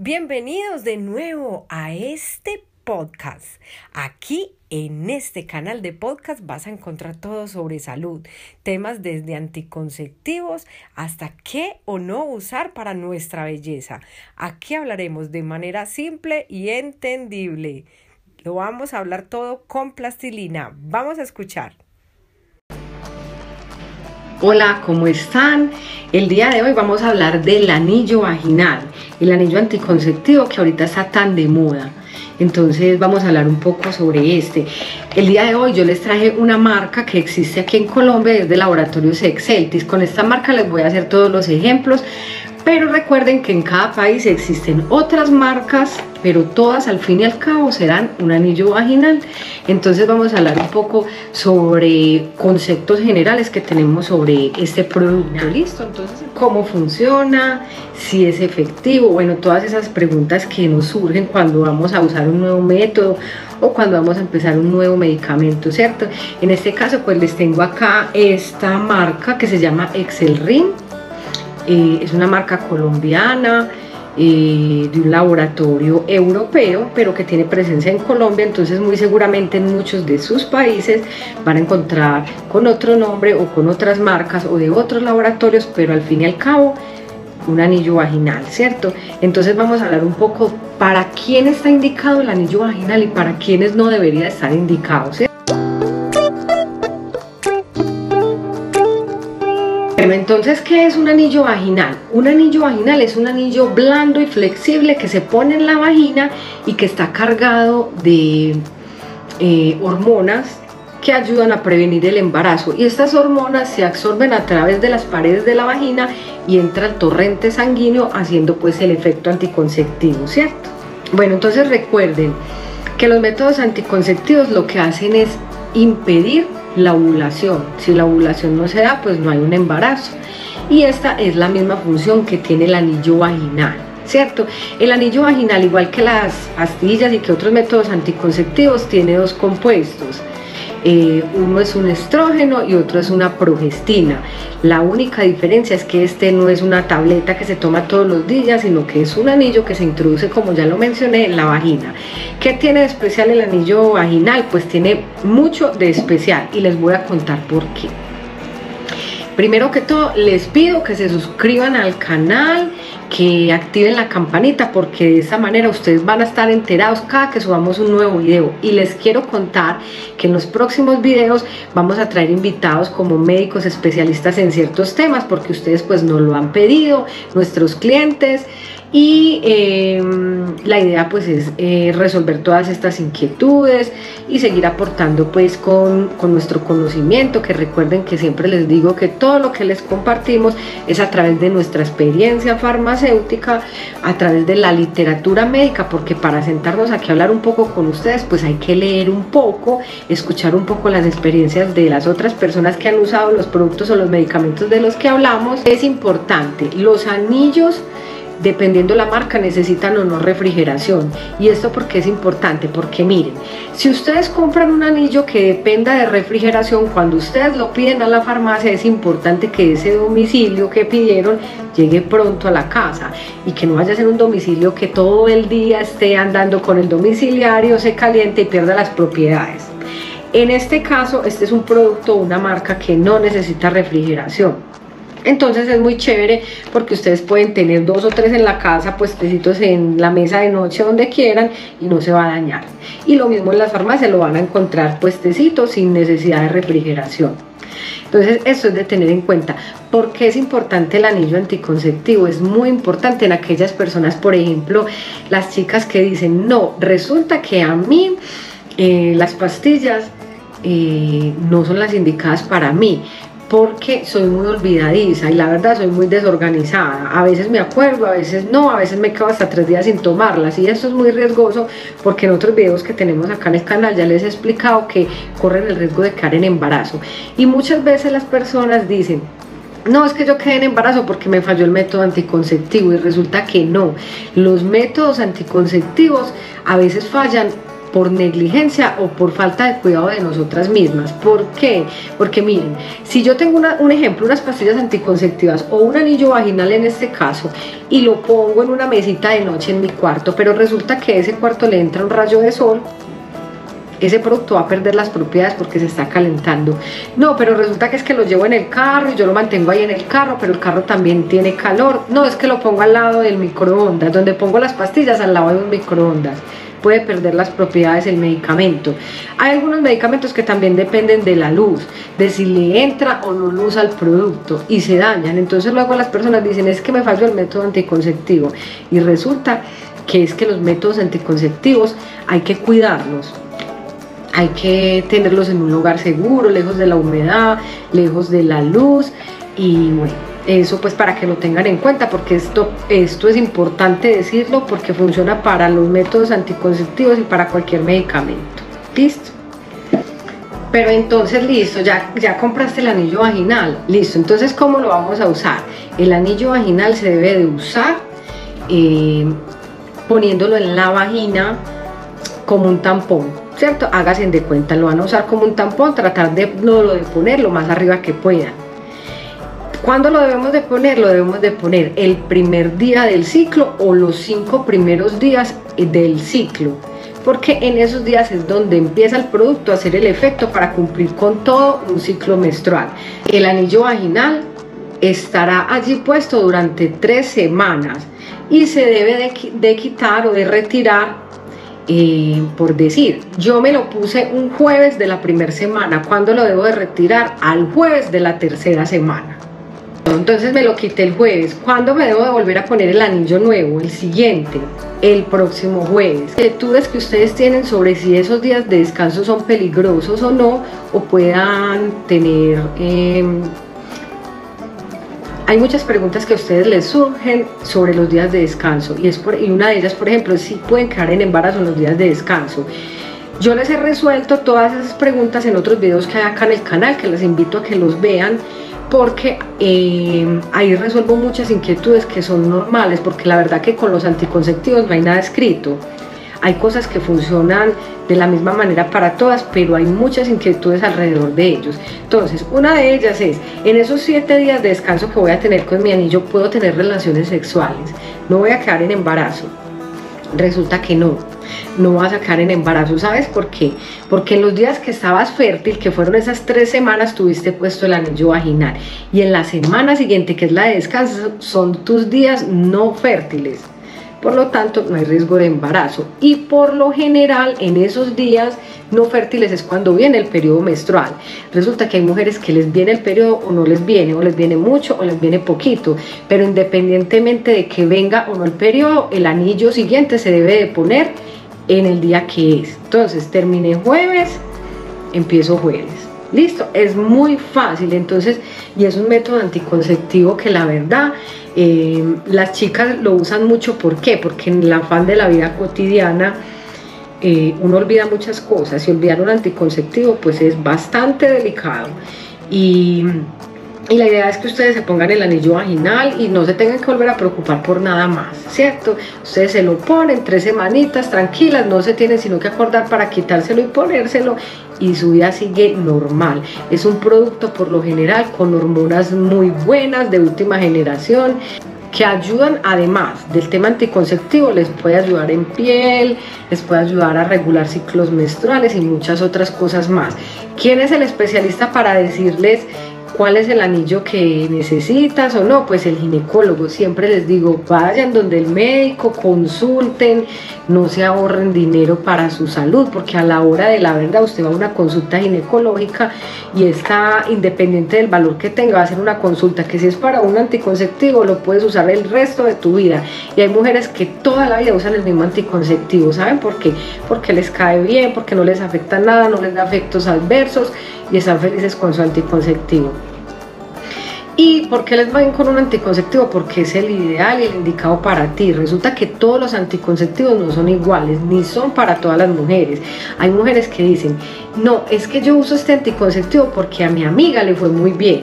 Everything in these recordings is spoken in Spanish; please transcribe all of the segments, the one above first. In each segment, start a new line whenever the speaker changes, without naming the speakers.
Bienvenidos de nuevo a este podcast. Aquí en este canal de podcast vas a encontrar todo sobre salud, temas desde anticonceptivos hasta qué o no usar para nuestra belleza. Aquí hablaremos de manera simple y entendible. Lo vamos a hablar todo con plastilina. Vamos a escuchar.
Hola, ¿cómo están? El día de hoy vamos a hablar del anillo vaginal, el anillo anticonceptivo que ahorita está tan de moda. Entonces vamos a hablar un poco sobre este. El día de hoy yo les traje una marca que existe aquí en Colombia, es de Laboratorios Exceltis. Con esta marca les voy a hacer todos los ejemplos, pero recuerden que en cada país existen otras marcas, pero todas al fin y al cabo serán un anillo vaginal. Entonces vamos a hablar un poco sobre conceptos generales que tenemos sobre este producto. Listo, entonces cómo funciona, si es efectivo, bueno, todas esas preguntas que nos surgen cuando vamos a usar un nuevo método o cuando vamos a empezar un nuevo medicamento, ¿cierto? En este caso pues les tengo acá esta marca que se llama Excel Ring es una marca colombiana de un laboratorio europeo, pero que tiene presencia en Colombia, entonces muy seguramente en muchos de sus países van a encontrar con otro nombre o con otras marcas o de otros laboratorios, pero al fin y al cabo un anillo vaginal, ¿cierto? Entonces vamos a hablar un poco para quién está indicado el anillo vaginal y para quiénes no debería estar indicado, ¿cierto? Entonces, ¿qué es un anillo vaginal? Un anillo vaginal es un anillo blando y flexible que se pone en la vagina y que está cargado de eh, hormonas que ayudan a prevenir el embarazo y estas hormonas se absorben a través de las paredes de la vagina y entra el torrente sanguíneo haciendo pues el efecto anticonceptivo, ¿cierto? Bueno, entonces recuerden que los métodos anticonceptivos lo que hacen es impedir la ovulación. Si la ovulación no se da, pues no hay un embarazo. Y esta es la misma función que tiene el anillo vaginal. ¿Cierto? El anillo vaginal, igual que las pastillas y que otros métodos anticonceptivos, tiene dos compuestos. Eh, uno es un estrógeno y otro es una progestina. La única diferencia es que este no es una tableta que se toma todos los días, sino que es un anillo que se introduce, como ya lo mencioné, en la vagina. ¿Qué tiene de especial el anillo vaginal? Pues tiene mucho de especial y les voy a contar por qué. Primero que todo, les pido que se suscriban al canal, que activen la campanita porque de esta manera ustedes van a estar enterados cada que subamos un nuevo video. Y les quiero contar que en los próximos videos vamos a traer invitados como médicos especialistas en ciertos temas porque ustedes pues nos lo han pedido, nuestros clientes y em, la idea pues es eh, resolver todas estas inquietudes y seguir aportando pues con, con, nuestro conocimiento que recuerden que siempre les digo que todo lo que les compartimos es a través de nuestra experiencia farmacéutica a través de la literatura médica porque para sentarnos aquí a hablar un poco con ustedes pues hay que leer un poco escuchar un poco las experiencias de las otras personas que han usado los productos o los medicamentos de los que hablamos. Es importante. Los anillos dependiendo la marca, necesitan o no refrigeración. ¿Y esto porque es importante? Porque miren, si ustedes compran un anillo que dependa de refrigeración, cuando ustedes lo piden a la farmacia, es importante que ese domicilio que pidieron llegue pronto a la casa y que no vaya a ser un domicilio que todo el día esté andando con el domiciliario, se caliente y pierda las propiedades. En este caso, este es un producto, una marca que no necesita refrigeración. Entonces es muy chévere porque ustedes pueden tener dos o tres en la casa, puestecitos en la mesa de noche donde quieran y no se va a dañar. Y lo mismo en las farmacias lo van a encontrar puestecitos sin necesidad de refrigeración. Entonces, eso es de tener en cuenta. ¿Por qué es importante el anillo anticonceptivo? Es muy importante en aquellas personas, por ejemplo, las chicas que dicen, no, resulta que a mí eh, las pastillas eh, no son las indicadas para mí porque soy muy olvidadiza y la verdad soy muy desorganizada. A veces me acuerdo, a veces no, a veces me quedo hasta tres días sin tomarlas y esto es muy riesgoso porque en otros videos que tenemos acá en el canal ya les he explicado que corren el riesgo de caer en embarazo. Y muchas veces las personas dicen, no, es que yo quedé en embarazo porque me falló el método anticonceptivo y resulta que no. Los métodos anticonceptivos a veces fallan por negligencia o por falta de cuidado de nosotras mismas. ¿Por qué? Porque miren, si yo tengo un ejemplo, unas pastillas anticonceptivas o un anillo vaginal en este caso, y lo pongo en una mesita de noche en mi cuarto, pero resulta que a ese cuarto le entra un rayo de sol, ese producto va a perder las propiedades porque se está calentando. No, pero resulta que es que lo llevo en el carro y yo lo mantengo ahí en el carro, pero el carro también tiene calor. No, es que lo pongo al lado del microondas, donde pongo las pastillas al lado de un microondas. Puede perder las propiedades del medicamento. Hay algunos medicamentos que también dependen de la luz, de si le entra o no luz al producto y se dañan. Entonces luego las personas dicen es que me falló el método anticonceptivo y resulta que es que los métodos anticonceptivos hay que cuidarlos hay que tenerlos en un lugar seguro, lejos de la humedad, lejos de la luz y bueno, eso pues para que lo tengan en cuenta porque esto, esto es importante decirlo porque funciona para los métodos anticonceptivos y para cualquier medicamento. ¿Listo? Pero entonces listo, ya, ya compraste el anillo vaginal, listo, entonces ¿cómo lo vamos a usar? El anillo vaginal se debe de usar eh, poniéndolo en la vagina como un tampón ¿cierto? Háganse de cuenta, lo van a usar como un tampón, tratar de, no, de poner lo más arriba que puedan. ¿Cuándo lo debemos de poner? Lo debemos de poner el primer día del ciclo o los cinco primeros días del ciclo. Porque en esos días es donde empieza el producto a hacer el efecto para cumplir con todo un ciclo menstrual. El anillo vaginal estará allí puesto durante tres semanas y se debe de, de quitar o de retirar eh, por decir, yo me lo puse un jueves de la primera semana, ¿cuándo lo debo de retirar? Al jueves de la tercera semana. Entonces me lo quité el jueves. ¿Cuándo me debo de volver a poner el anillo nuevo? El siguiente, el próximo jueves. Inquietudes que ustedes tienen sobre si esos días de descanso son peligrosos o no, o puedan tener em, hay muchas preguntas que a ustedes les surgen sobre los días de descanso y, es por, y una de ellas, por ejemplo, si pueden quedar en embarazo en los días de descanso. Yo les he resuelto todas esas preguntas en otros videos que hay acá en el canal, que les invito a que los vean porque eh, ahí resuelvo muchas inquietudes que son normales, porque la verdad que con los anticonceptivos no hay nada escrito. Hay cosas que funcionan de la misma manera para todas, pero hay muchas inquietudes alrededor de ellos. Entonces, una de ellas es, en esos siete días de descanso que voy a tener con mi anillo, puedo tener relaciones sexuales, no voy a quedar en embarazo. Resulta que no, no vas a quedar en embarazo. ¿Sabes por qué? Porque en los días que estabas fértil, que fueron esas tres semanas, tuviste puesto el anillo vaginal. Y en la semana siguiente, que es la de descanso, son tus días no fértiles. Por lo tanto, no hay riesgo de embarazo. Y por lo general, en esos días no fértiles es cuando viene el periodo menstrual. Resulta que hay mujeres que les viene el periodo o no les viene, o les viene mucho o les viene poquito. Pero independientemente de que venga o no el periodo, el anillo siguiente se debe de poner en el día que es. Entonces, terminé jueves, empiezo jueves. Listo, es muy fácil. Entonces, y es un método anticonceptivo que la verdad eh, las chicas lo usan mucho, ¿por qué? Porque en el afán de la vida cotidiana eh, uno olvida muchas cosas y olvidar un anticonceptivo pues es bastante delicado. Y, y la idea es que ustedes se pongan el anillo vaginal y no se tengan que volver a preocupar por nada más, ¿cierto? Ustedes se lo ponen tres semanitas tranquilas, no se tienen sino que acordar para quitárselo y ponérselo y su vida sigue normal. Es un producto por lo general con hormonas muy buenas de última generación que ayudan además del tema anticonceptivo, les puede ayudar en piel, les puede ayudar a regular ciclos menstruales y muchas otras cosas más. ¿Quién es el especialista para decirles cuál es el anillo que necesitas o no, pues el ginecólogo. Siempre les digo, vayan donde el médico, consulten, no se ahorren dinero para su salud, porque a la hora de la verdad usted va a una consulta ginecológica y está independiente del valor que tenga, va a ser una consulta que si es para un anticonceptivo lo puedes usar el resto de tu vida. Y hay mujeres que toda la vida usan el mismo anticonceptivo, ¿saben por qué? Porque les cae bien, porque no les afecta nada, no les da efectos adversos y están felices con su anticonceptivo. ¿Y por qué les van con un anticonceptivo? Porque es el ideal y el indicado para ti. Resulta que todos los anticonceptivos no son iguales, ni son para todas las mujeres. Hay mujeres que dicen, no, es que yo uso este anticonceptivo porque a mi amiga le fue muy bien.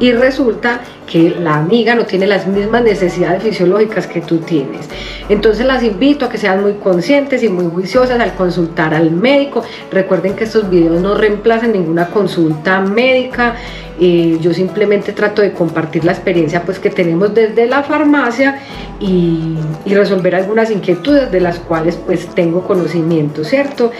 Y resulta que la amiga no tiene las mismas necesidades fisiológicas que tú tienes. Entonces las invito a que sean muy conscientes y muy juiciosas al consultar al médico. Recuerden que estos videos no reemplazan ninguna consulta médica. Eh, yo simplemente trato de compartir la experiencia pues que tenemos desde la farmacia y, resolver algunas inquietudes de las cuales pues tengo conocimiento, ¿cierto?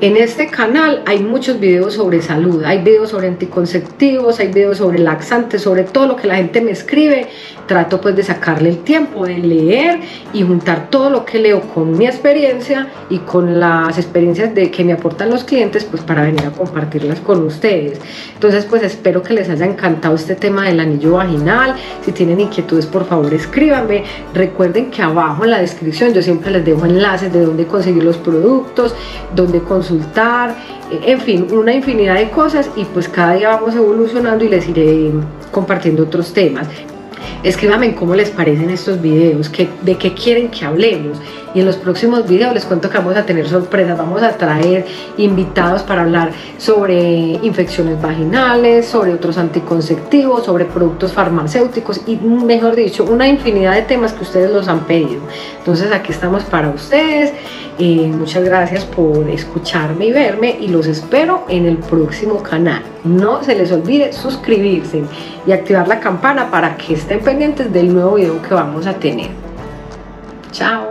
En este canal hay muchos videos sobre salud, hay videos sobre anticonceptivos, hay videos sobre laxantes, sobre todo lo que la gente me escribe. Trato pues de sacarle el tiempo de leer y juntar todo lo que leo con mi experiencia y con las experiencias de que me aportan los clientes pues para venir a compartirlas con ustedes. Entonces pues espero que les haya encantado este tema del anillo vaginal. Si tienen inquietudes por favor escríbanme. Recuerden que abajo en la descripción yo siempre les dejo enlaces de dónde conseguir los productos, dónde consultar, en fin, una infinidad de cosas y pues cada día vamos evolucionando y les iré compartiendo otros temas. Escríbanme cómo les parecen estos videos, de qué quieren que hablemos. Y en los próximos videos les cuento que vamos a tener sorpresas, vamos a traer invitados para hablar sobre infecciones vaginales, sobre otros anticonceptivos, sobre productos farmacéuticos y mejor dicho, una infinidad de temas que ustedes los han pedido. Entonces aquí estamos para ustedes. Eh, muchas gracias por escucharme y verme y los espero en el próximo canal. No se les olvide suscribirse y activar la campana para que estén pendientes del nuevo video que vamos a tener. Chao.